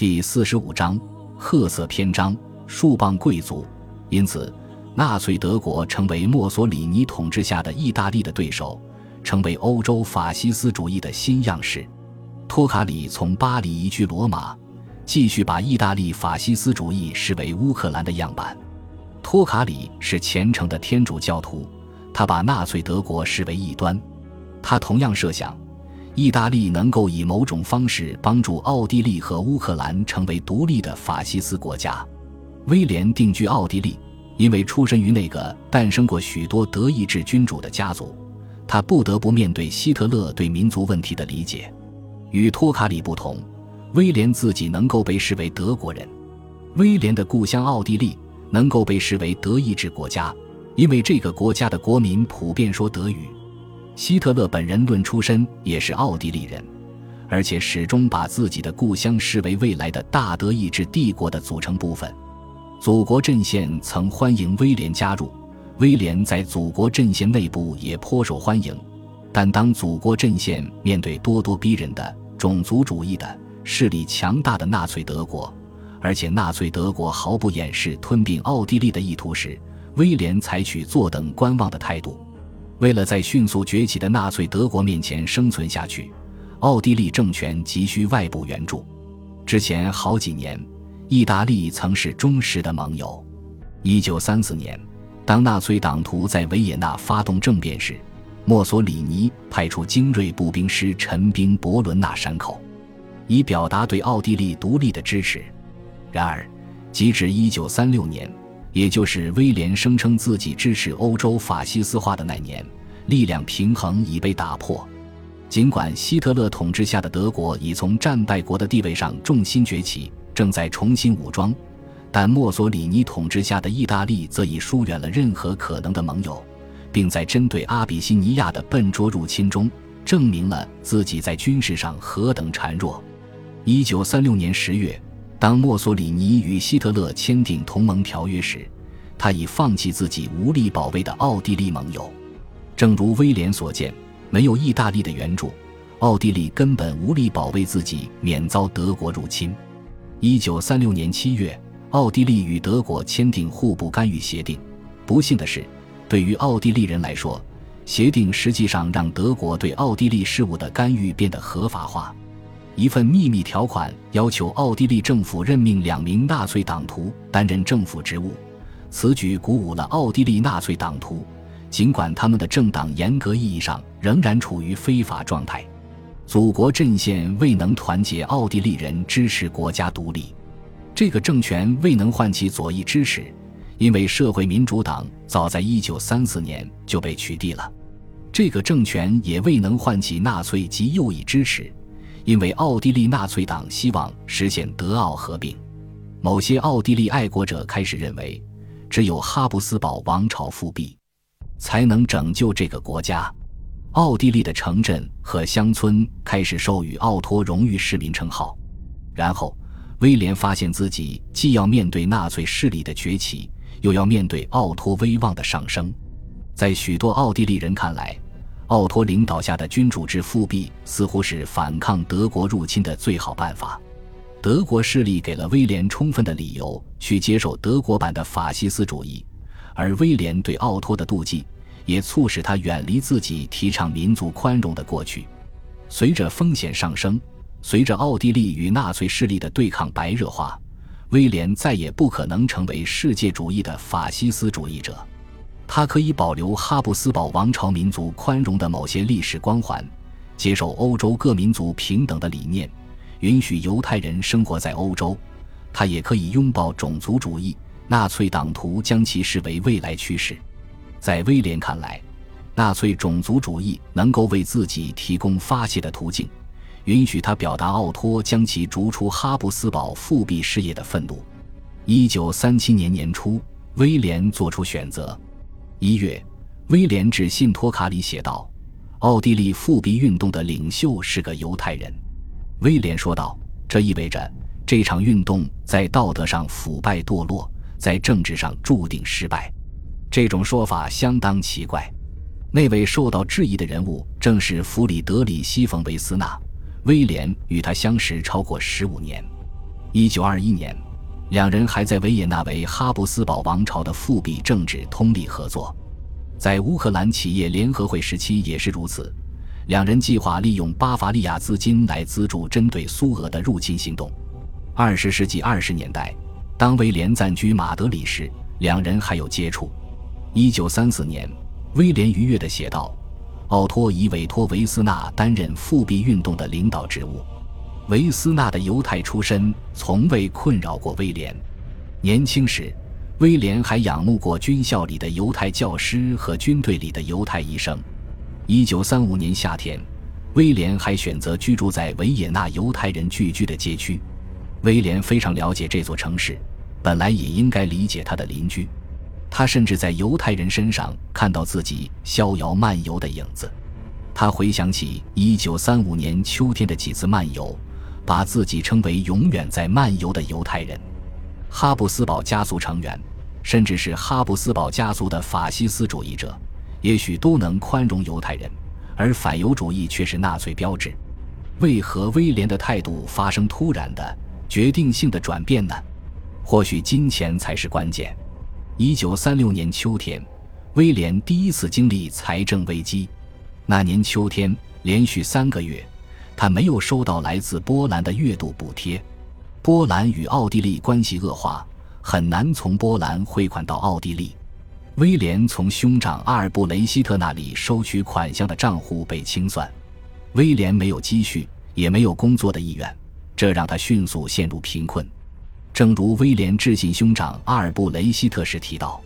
第四十五章褐色篇章：树棒贵族。因此，纳粹德国成为墨索里尼统治下的意大利的对手，成为欧洲法西斯主义的新样式。托卡里从巴黎移居罗马，继续把意大利法西斯主义视为乌克兰的样板。托卡里是虔诚的天主教徒，他把纳粹德国视为异端。他同样设想。意大利能够以某种方式帮助奥地利和乌克兰成为独立的法西斯国家。威廉定居奥地利，因为出身于那个诞生过许多德意志君主的家族，他不得不面对希特勒对民族问题的理解。与托卡里不同，威廉自己能够被视为德国人。威廉的故乡奥地利能够被视为德意志国家，因为这个国家的国民普遍说德语。希特勒本人论出身也是奥地利人，而且始终把自己的故乡视为未来的大德意志帝国的组成部分。祖国阵线曾欢迎威廉加入，威廉在祖国阵线内部也颇受欢迎。但当祖国阵线面对咄咄逼人的种族主义的势力强大的纳粹德国，而且纳粹德国毫不掩饰吞并奥地利的意图时，威廉采取坐等观望的态度。为了在迅速崛起的纳粹德国面前生存下去，奥地利政权急需外部援助。之前好几年，意大利曾是忠实的盟友。一九三四年，当纳粹党徒在维也纳发动政变时，墨索里尼派出精锐步兵师陈兵博伦纳山口，以表达对奥地利独立的支持。然而，截至一九三六年。也就是威廉声称自己支持欧洲法西斯化的那年，力量平衡已被打破。尽管希特勒统治下的德国已从战败国的地位上重新崛起，正在重新武装，但墨索里尼统治下的意大利则已疏远了任何可能的盟友，并在针对阿比西尼亚的笨拙入侵中，证明了自己在军事上何等孱弱。一九三六年十月。当墨索里尼与希特勒签订同盟条约时，他已放弃自己无力保卫的奥地利盟友。正如威廉所见，没有意大利的援助，奥地利根本无力保卫自己免遭德国入侵。一九三六年七月，奥地利与德国签订互不干预协定。不幸的是，对于奥地利人来说，协定实际上让德国对奥地利事务的干预变得合法化。一份秘密条款要求奥地利政府任命两名纳粹党徒担任政府职务，此举鼓舞了奥地利纳粹党徒，尽管他们的政党严格意义上仍然处于非法状态。祖国阵线未能团结奥地利人支持国家独立，这个政权未能唤起左翼支持，因为社会民主党早在1934年就被取缔了。这个政权也未能唤起纳粹及右翼支持。因为奥地利纳粹党希望实现德奥合并，某些奥地利爱国者开始认为，只有哈布斯堡王朝复辟，才能拯救这个国家。奥地利的城镇和乡村开始授予奥托荣誉市民称号。然后，威廉发现自己既要面对纳粹势力的崛起，又要面对奥托威望的上升。在许多奥地利人看来，奥托领导下的君主制复辟似乎是反抗德国入侵的最好办法。德国势力给了威廉充分的理由去接受德国版的法西斯主义，而威廉对奥托的妒忌也促使他远离自己提倡民族宽容的过去。随着风险上升，随着奥地利与纳粹势力的对抗白热化，威廉再也不可能成为世界主义的法西斯主义者。他可以保留哈布斯堡王朝民族宽容的某些历史光环，接受欧洲各民族平等的理念，允许犹太人生活在欧洲。他也可以拥抱种族主义，纳粹党徒将其视为未来趋势。在威廉看来，纳粹种族主义能够为自己提供发泄的途径，允许他表达奥托将其逐出哈布斯堡复辟事业的愤怒。一九三七年年初，威廉做出选择。一月，威廉致信托卡里写道：“奥地利复辟运动的领袖是个犹太人。”威廉说道：“这意味着这场运动在道德上腐败堕落，在政治上注定失败。”这种说法相当奇怪。那位受到质疑的人物正是弗里德里希·冯·维斯纳。威廉与他相识超过十五年。一九二一年，两人还在维也纳为哈布斯堡王朝的复辟政治通力合作。在乌克兰企业联合会时期也是如此，两人计划利用巴伐利亚资金来资助针对苏俄的入侵行动。二十世纪二十年代，当威廉暂居马德里时，两人还有接触。一九三四年，威廉愉悦地写道：“奥托已委托维斯纳担任复辟运动的领导职务。维斯纳的犹太出身从未困扰过威廉。年轻时，威廉还仰慕过军校里的犹太教师和军队里的犹太医生。一九三五年夏天，威廉还选择居住在维也纳犹太人聚居的街区。”威廉非常了解这座城市，本来也应该理解他的邻居。他甚至在犹太人身上看到自己逍遥漫游的影子。他回想起1935年秋天的几次漫游，把自己称为“永远在漫游的犹太人”。哈布斯堡家族成员，甚至是哈布斯堡家族的法西斯主义者，也许都能宽容犹太人，而反犹主义却是纳粹标志。为何威廉的态度发生突然的？决定性的转变呢？或许金钱才是关键。一九三六年秋天，威廉第一次经历财政危机。那年秋天，连续三个月，他没有收到来自波兰的月度补贴。波兰与奥地利关系恶化，很难从波兰汇款到奥地利。威廉从兄长阿尔布雷希特那里收取款项的账户被清算。威廉没有积蓄，也没有工作的意愿。这让他迅速陷入贫困，正如威廉致信兄长阿尔布雷希特时提到：“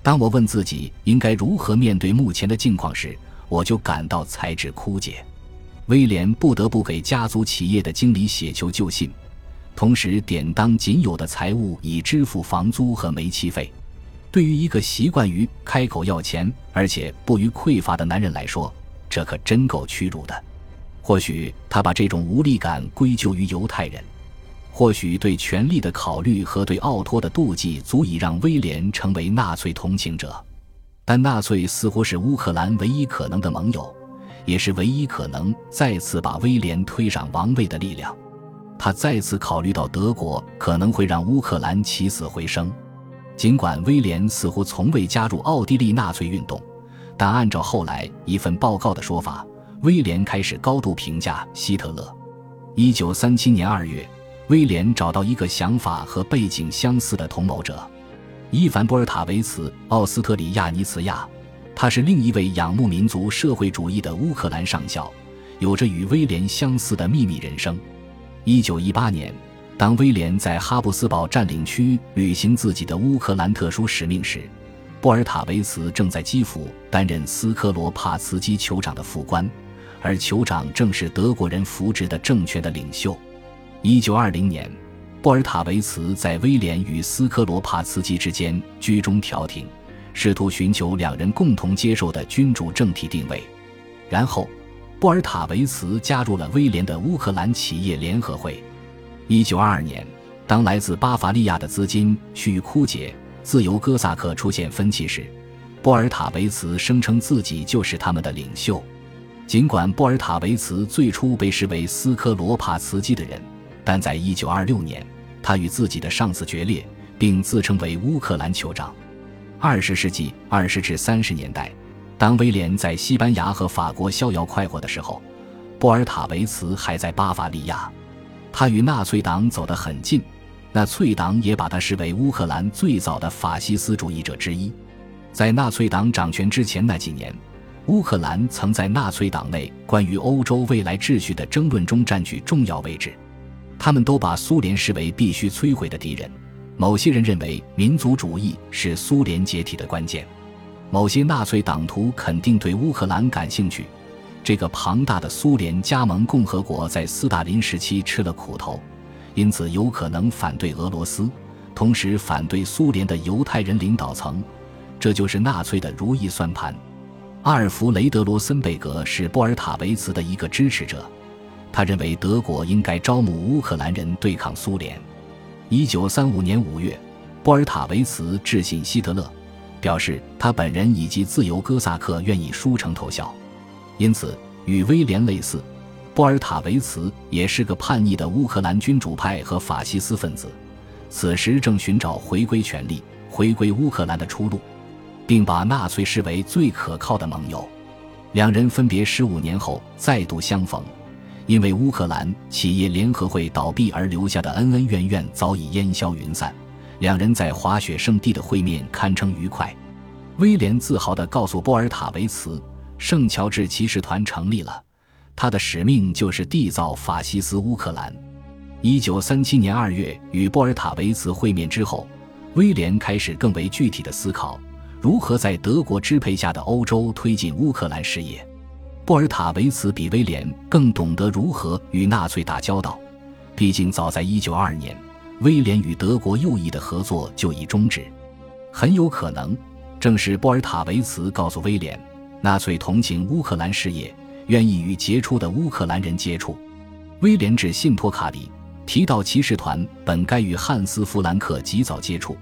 当我问自己应该如何面对目前的境况时，我就感到才智枯竭。”威廉不得不给家族企业的经理写求救信，同时典当仅有的财物以支付房租和煤气费。对于一个习惯于开口要钱而且不予匮乏的男人来说，这可真够屈辱的。或许他把这种无力感归咎于犹太人，或许对权力的考虑和对奥托的妒忌足以让威廉成为纳粹同情者，但纳粹似乎是乌克兰唯一可能的盟友，也是唯一可能再次把威廉推上王位的力量。他再次考虑到德国可能会让乌克兰起死回生，尽管威廉似乎从未加入奥地利纳粹运动，但按照后来一份报告的说法。威廉开始高度评价希特勒。一九三七年二月，威廉找到一个想法和背景相似的同谋者——伊凡·波尔塔维茨·奥斯特里亚尼茨亚。他是另一位仰慕民族社会主义的乌克兰上校，有着与威廉相似的秘密人生。一九一八年，当威廉在哈布斯堡占领区履行自己的乌克兰特殊使命时，波尔塔维茨正在基辅担任斯科罗帕茨基酋长的副官。而酋长正是德国人扶植的政权的领袖。一九二零年，波尔塔维茨在威廉与斯科罗帕茨基之间居中调停，试图寻求两人共同接受的君主政体定位。然后，波尔塔维茨加入了威廉的乌克兰企业联合会。一九二二年，当来自巴伐利亚的资金趋于枯竭，自由哥萨克出现分歧时，波尔塔维茨声称自己就是他们的领袖。尽管波尔塔维茨最初被视为斯科罗帕茨基的人，但在1926年，他与自己的上司决裂，并自称为乌克兰酋长。二十世纪二十至三十年代，当威廉在西班牙和法国逍遥快活的时候，波尔塔维茨还在巴伐利亚。他与纳粹党走得很近，纳粹党也把他视为乌克兰最早的法西斯主义者之一。在纳粹党掌权之前那几年。乌克兰曾在纳粹党内关于欧洲未来秩序的争论中占据重要位置，他们都把苏联视为必须摧毁的敌人。某些人认为民族主义是苏联解体的关键，某些纳粹党徒肯定对乌克兰感兴趣。这个庞大的苏联加盟共和国在斯大林时期吃了苦头，因此有可能反对俄罗斯，同时反对苏联的犹太人领导层。这就是纳粹的如意算盘。阿尔弗雷德·罗森贝格是波尔塔维茨的一个支持者，他认为德国应该招募乌克兰人对抗苏联。一九三五年五月，波尔塔维茨致信希特勒，表示他本人以及自由哥萨克愿意书城投效。因此，与威廉类似，波尔塔维茨也是个叛逆的乌克兰君主派和法西斯分子，此时正寻找回归权力、回归乌克兰的出路，并把纳粹视为最可靠的盟友。两人分别十五年后再度相逢，因为乌克兰企业联合会倒闭而留下的恩恩怨怨早已烟消云散。两人在滑雪圣地的会面堪称愉快。威廉自豪地告诉波尔塔维茨：“圣乔治骑士团成立了，他的使命就是缔造法西斯乌克兰。”一九三七年二月与波尔塔维茨会面之后，威廉开始更为具体的思考。如何在德国支配下的欧洲推进乌克兰事业？波尔塔维茨比威廉更懂得如何与纳粹打交道。毕竟，早在1922年，威廉与德国右翼的合作就已终止。很有可能，正是波尔塔维茨告诉威廉，纳粹同情乌克兰事业，愿意与杰出的乌克兰人接触。威廉致信托卡里提到，骑士团本该与汉斯·弗兰克及早接触。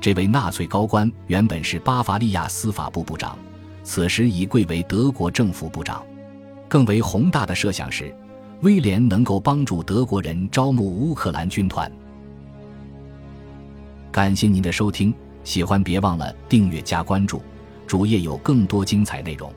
这位纳粹高官原本是巴伐利亚司法部部长，此时已贵为德国政府部长。更为宏大的设想是，威廉能够帮助德国人招募乌克兰军团。感谢您的收听，喜欢别忘了订阅加关注，主页有更多精彩内容。